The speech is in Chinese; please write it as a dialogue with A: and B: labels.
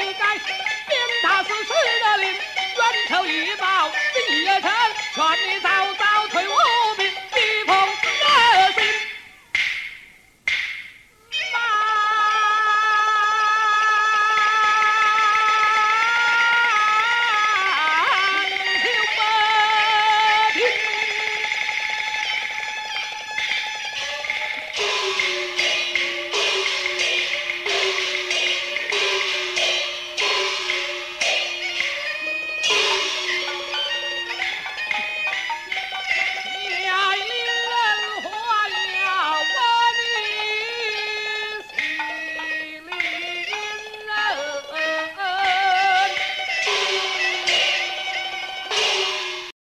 A: 且该鞭打死谁的令，冤仇已报，必也成全你遭。